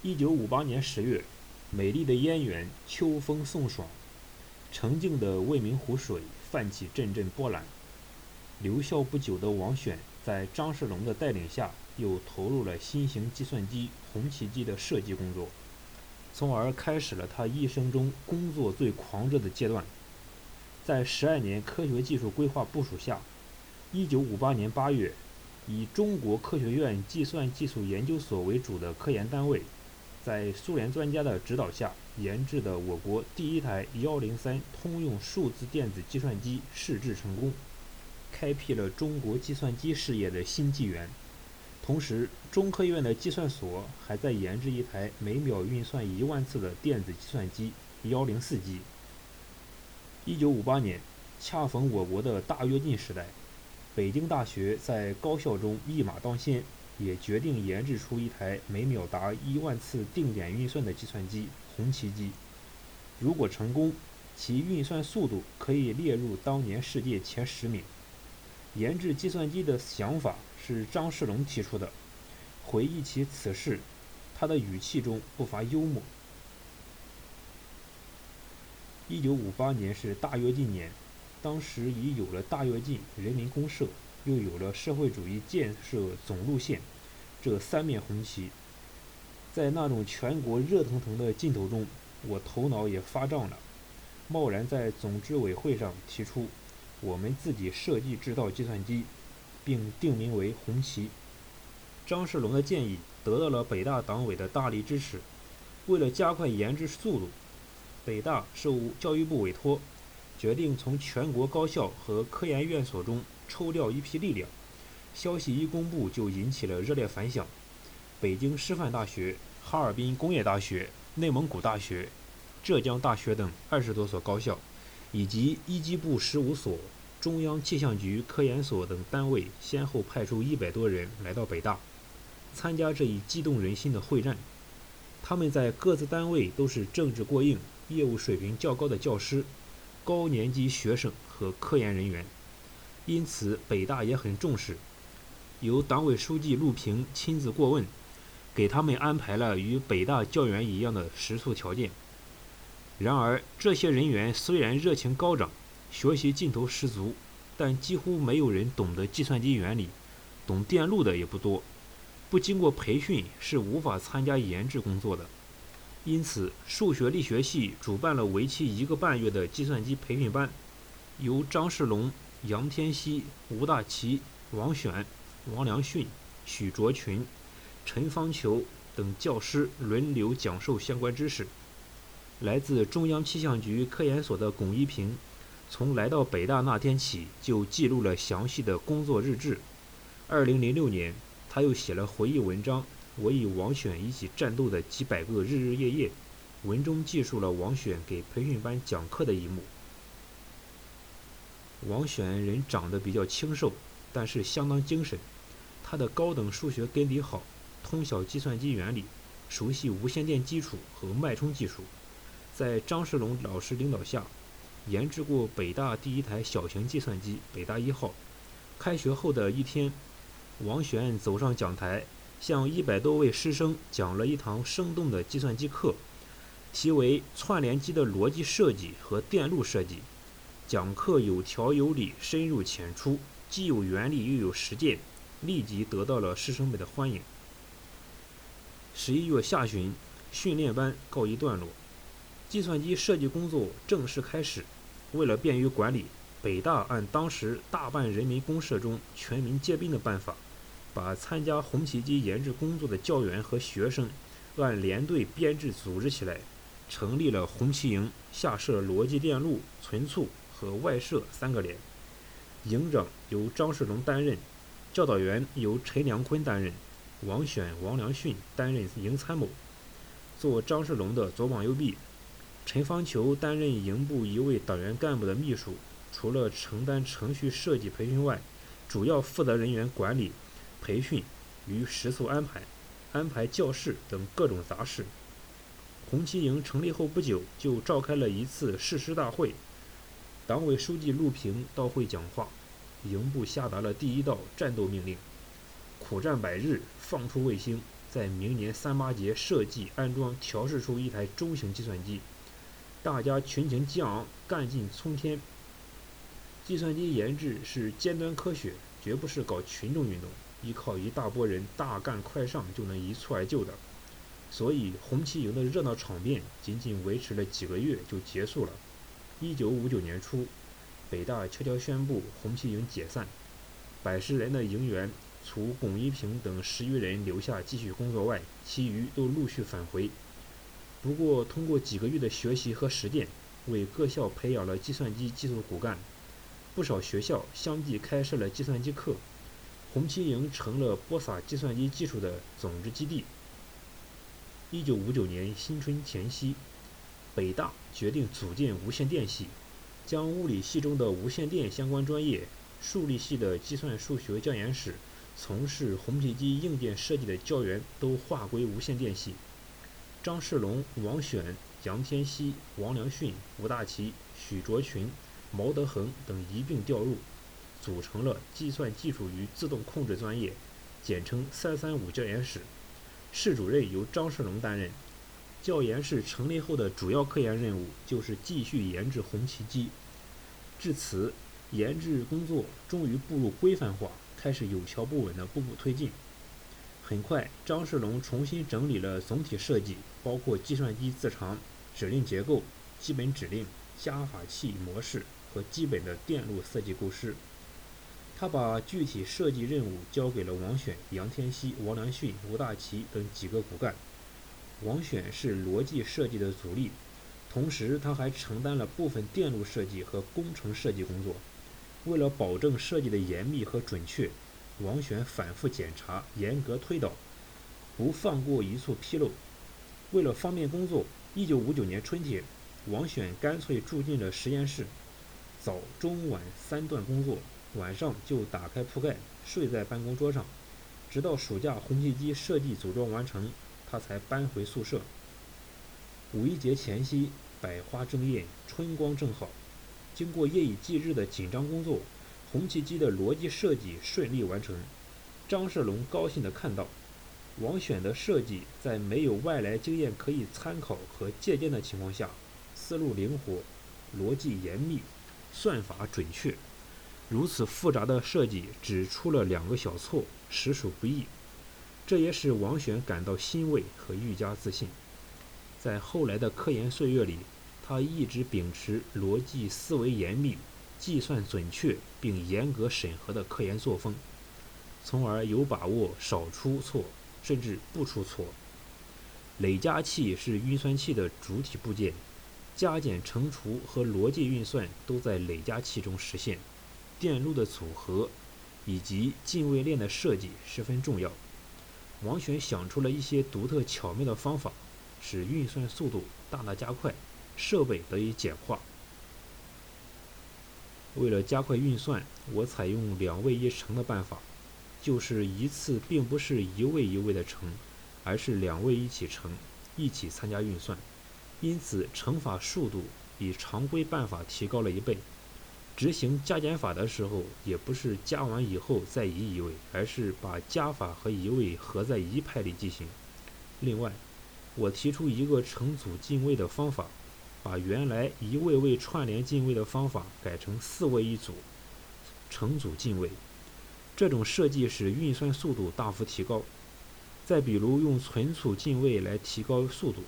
一九五八年十月，美丽的燕园，秋风送爽，澄净的未名湖水泛起阵阵波澜。留校不久的王选，在张世龙的带领下，又投入了新型计算机红旗机的设计工作，从而开始了他一生中工作最狂热的阶段。在十二年科学技术规划部署下，一九五八年八月，以中国科学院计算技术研究所为主的科研单位。在苏联专家的指导下研制的我国第一台幺零三通用数字电子计算机试制成功，开辟了中国计算机事业的新纪元。同时，中科院的计算所还在研制一台每秒运算一万次的电子计算机幺零四机。一九五八年，恰逢我国的大跃进时代，北京大学在高校中一马当先。也决定研制出一台每秒达一万次定点运算的计算机——红旗机。如果成功，其运算速度可以列入当年世界前十名。研制计算机的想法是张世龙提出的。回忆起此事，他的语气中不乏幽默。一九五八年是大跃进年，当时已有了大跃进、人民公社。又有了社会主义建设总路线这三面红旗，在那种全国热腾腾的劲头中，我头脑也发胀了，贸然在总支委会上提出，我们自己设计制造计算机，并定名为“红旗”。张世龙的建议得到了北大党委的大力支持。为了加快研制速度，北大受教育部委托，决定从全国高校和科研院所中。抽调一批力量，消息一公布就引起了热烈反响。北京师范大学、哈尔滨工业大学、内蒙古大学、浙江大学等二十多所高校，以及一机部十五所、中央气象局科研所等单位，先后派出一百多人来到北大，参加这一激动人心的会战。他们在各自单位都是政治过硬、业务水平较高的教师、高年级学生和科研人员。因此，北大也很重视，由党委书记陆平亲自过问，给他们安排了与北大教员一样的食宿条件。然而，这些人员虽然热情高涨，学习劲头十足，但几乎没有人懂得计算机原理，懂电路的也不多，不经过培训是无法参加研制工作的。因此，数学力学系主办了为期一个半月的计算机培训班，由张世龙。杨天锡、吴大奇、王选、王良训、许卓群、陈方球等教师轮流讲授相关知识。来自中央气象局科研所的龚一平，从来到北大那天起就记录了详细的工作日志。二零零六年，他又写了回忆文章《我与王选一起战斗的几百个日日夜夜》，文中记述了王选给培训班讲课的一幕。王选人长得比较清瘦，但是相当精神。他的高等数学根底好，通晓计算机原理，熟悉无线电基础和脉冲技术。在张世龙老师领导下，研制过北大第一台小型计算机“北大一号”。开学后的一天，王选走上讲台，向一百多位师生讲了一堂生动的计算机课，题为“串联机的逻辑设计和电路设计”。讲课有条有理，深入浅出，既有原理又有实践，立即得到了师生们的欢迎。十一月下旬，训练班告一段落，计算机设计工作正式开始。为了便于管理，北大按当时大半人民公社中全民皆兵的办法，把参加红旗机研制工作的教员和学生按连队编制组织起来，成立了红旗营，下设逻辑电路、存储。和外设三个连，营长由张世龙担任，教导员由陈良坤担任，王选、王良训担任营参谋，做张世龙的左膀右臂。陈方球担任营部一位党员干部的秘书，除了承担程序设计培训外，主要负责人员管理、培训与食宿安排、安排教室等各种杂事。红旗营成立后不久，就召开了一次誓师大会。党委书记陆平到会讲话，营部下达了第一道战斗命令：苦战百日，放出卫星，在明年三八节设计安装调试出一台中型计算机，大家群情激昂，干劲冲天。计算机研制是尖端科学，绝不是搞群众运动，依靠一大波人大干快上就能一蹴而就的。所以红旗营的热闹场面仅仅维持了几个月就结束了。一九五九年初，北大悄悄宣布红旗营解散，百十人的营员。除龚一平等十余人留下继续工作外，其余都陆续返回。不过，通过几个月的学习和实践，为各校培养了计算机技术骨干。不少学校相继开设了计算机课，红旗营成了播撒计算机技术的种子基地。一九五九年新春前夕，北大决定组建无线电系，将物理系中的无线电相关专业、数理系的计算数学教研室。从事红旗机硬件设计的教员都划归无线电系，张世龙、王选、杨天锡、王良训、吴大奇、许卓群、毛德恒等一并调入，组成了计算技术与自动控制专业，简称“三三五”教研室。室主任由张世龙担任。教研室成立后的主要科研任务就是继续研制红旗机。至此，研制工作终于步入规范化。开始有条不紊地步步推进。很快，张世龙重新整理了总体设计，包括计算机自长、指令结构、基本指令、加法器模式和基本的电路设计构思。他把具体设计任务交给了王选、杨天锡、王良训、吴大奇等几个骨干。王选是逻辑设计的主力，同时他还承担了部分电路设计和工程设计工作。为了保证设计的严密和准确，王选反复检查、严格推导，不放过一处纰漏。为了方便工作，1959年春天，王选干脆住进了实验室，早、中、晚三段工作，晚上就打开铺盖睡在办公桌上，直到暑假红旗机设计组装完成，他才搬回宿舍。五一节前夕，百花争艳，春光正好。经过夜以继日的紧张工作，红旗机的逻辑设计顺利完成。张世龙高兴地看到，王选的设计在没有外来经验可以参考和借鉴的情况下，思路灵活，逻辑严密，算法准确。如此复杂的设计只出了两个小错，实属不易。这也使王选感到欣慰和愈加自信。在后来的科研岁月里。他一直秉持逻辑思维严密、计算准确并严格审核的科研作风，从而有把握少出错，甚至不出错。累加器是运算器的主体部件，加减乘除和逻辑运算都在累加器中实现。电路的组合以及进位链的设计十分重要。王选想出了一些独特巧妙的方法，使运算速度大大加快。设备得以简化。为了加快运算，我采用两位一乘的办法，就是一次并不是一位一位的乘，而是两位一起乘，一起参加运算。因此，乘法速度比常规办法提高了一倍。执行加减法的时候，也不是加完以后再移一位，而是把加法和移位合在一派里进行。另外，我提出一个乘组进位的方法。把原来一位位串联进位的方法改成四位一组，成组进位。这种设计使运算速度大幅提高。再比如用存储进位来提高速度，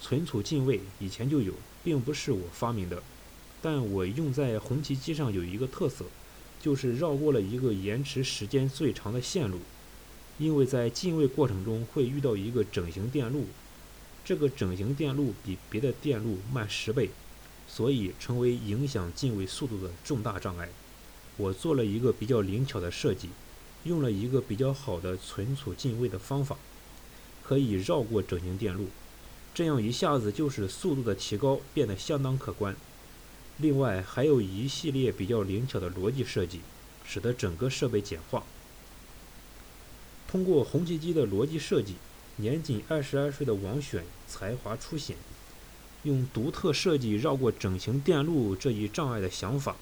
存储进位以前就有，并不是我发明的，但我用在红旗机上有一个特色，就是绕过了一个延迟时间最长的线路，因为在进位过程中会遇到一个整形电路。这个整形电路比别的电路慢十倍，所以成为影响进位速度的重大障碍。我做了一个比较灵巧的设计，用了一个比较好的存储进位的方法，可以绕过整形电路，这样一下子就使速度的提高变得相当可观。另外还有一系列比较灵巧的逻辑设计，使得整个设备简化。通过红旗机的逻辑设计。年仅二十二岁的王选才华初显，用独特设计绕过整形电路这一障碍的想法，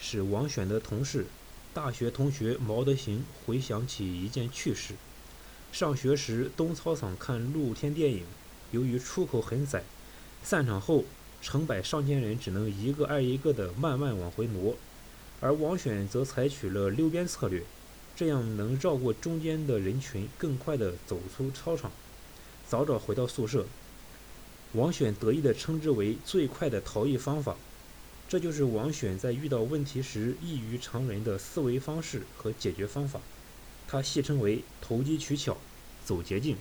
使王选的同事、大学同学毛德行回想起一件趣事：上学时东操场看露天电影，由于出口很窄，散场后成百上千人只能一个挨一个的慢慢往回挪，而王选则采取了溜边策略，这样能绕过中间的人群，更快地走出操场，早早回到宿舍。王选得意地称之为最快的逃逸方法。这就是王选在遇到问题时异于常人的思维方式和解决方法，他戏称为投机取巧、走捷径。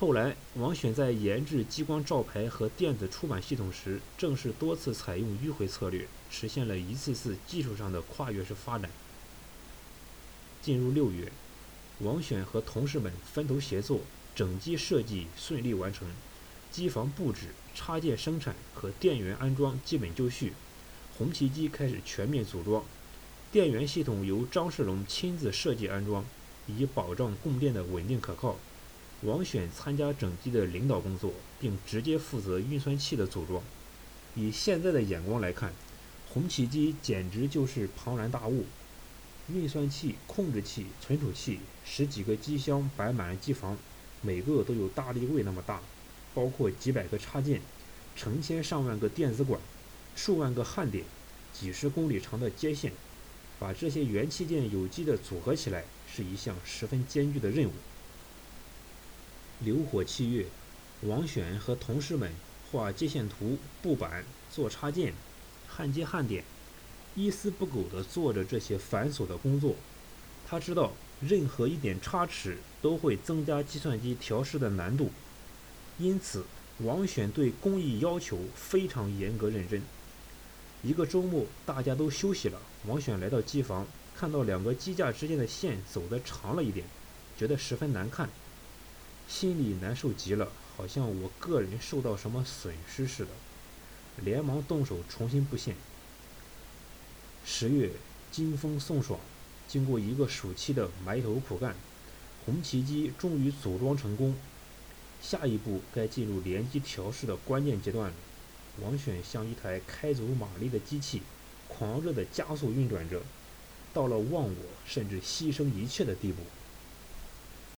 后来，王选在研制激光照排和电子出版系统时，正是多次采用迂回策略，实现了一次次技术上的跨越式发展。进入六月，王选和同事们分头协作，整机设计顺利完成。机房布置、插件生产和电源安装基本就绪，红旗机开始全面组装。电源系统由张世龙亲自设计安装，以保障供电的稳定可靠。王选参加整机的领导工作，并直接负责运算器的组装。以现在的眼光来看，红旗机简直就是庞然大物。运算器、控制器、存储器，十几个机箱摆满了机房，每个都有大立柜那么大。包括几百个插件、成千上万个电子管、数万个焊点、几十公里长的接线，把这些元器件有机的组合起来，是一项十分艰巨的任务。流火七月，王选和同事们画接线图、布板、做插件、焊接焊点，一丝不苟地做着这些繁琐的工作。他知道，任何一点差池都会增加计算机调试的难度。因此，王选对工艺要求非常严格认真。一个周末，大家都休息了，王选来到机房，看到两个机架之间的线走得长了一点，觉得十分难看，心里难受极了，好像我个人受到什么损失似的，连忙动手重新布线。十月，金风送爽，经过一个暑期的埋头苦干，红旗机终于组装成功。下一步该进入联机调试的关键阶段了。王选像一台开足马力的机器，狂热的加速运转着，到了忘我甚至牺牲一切的地步。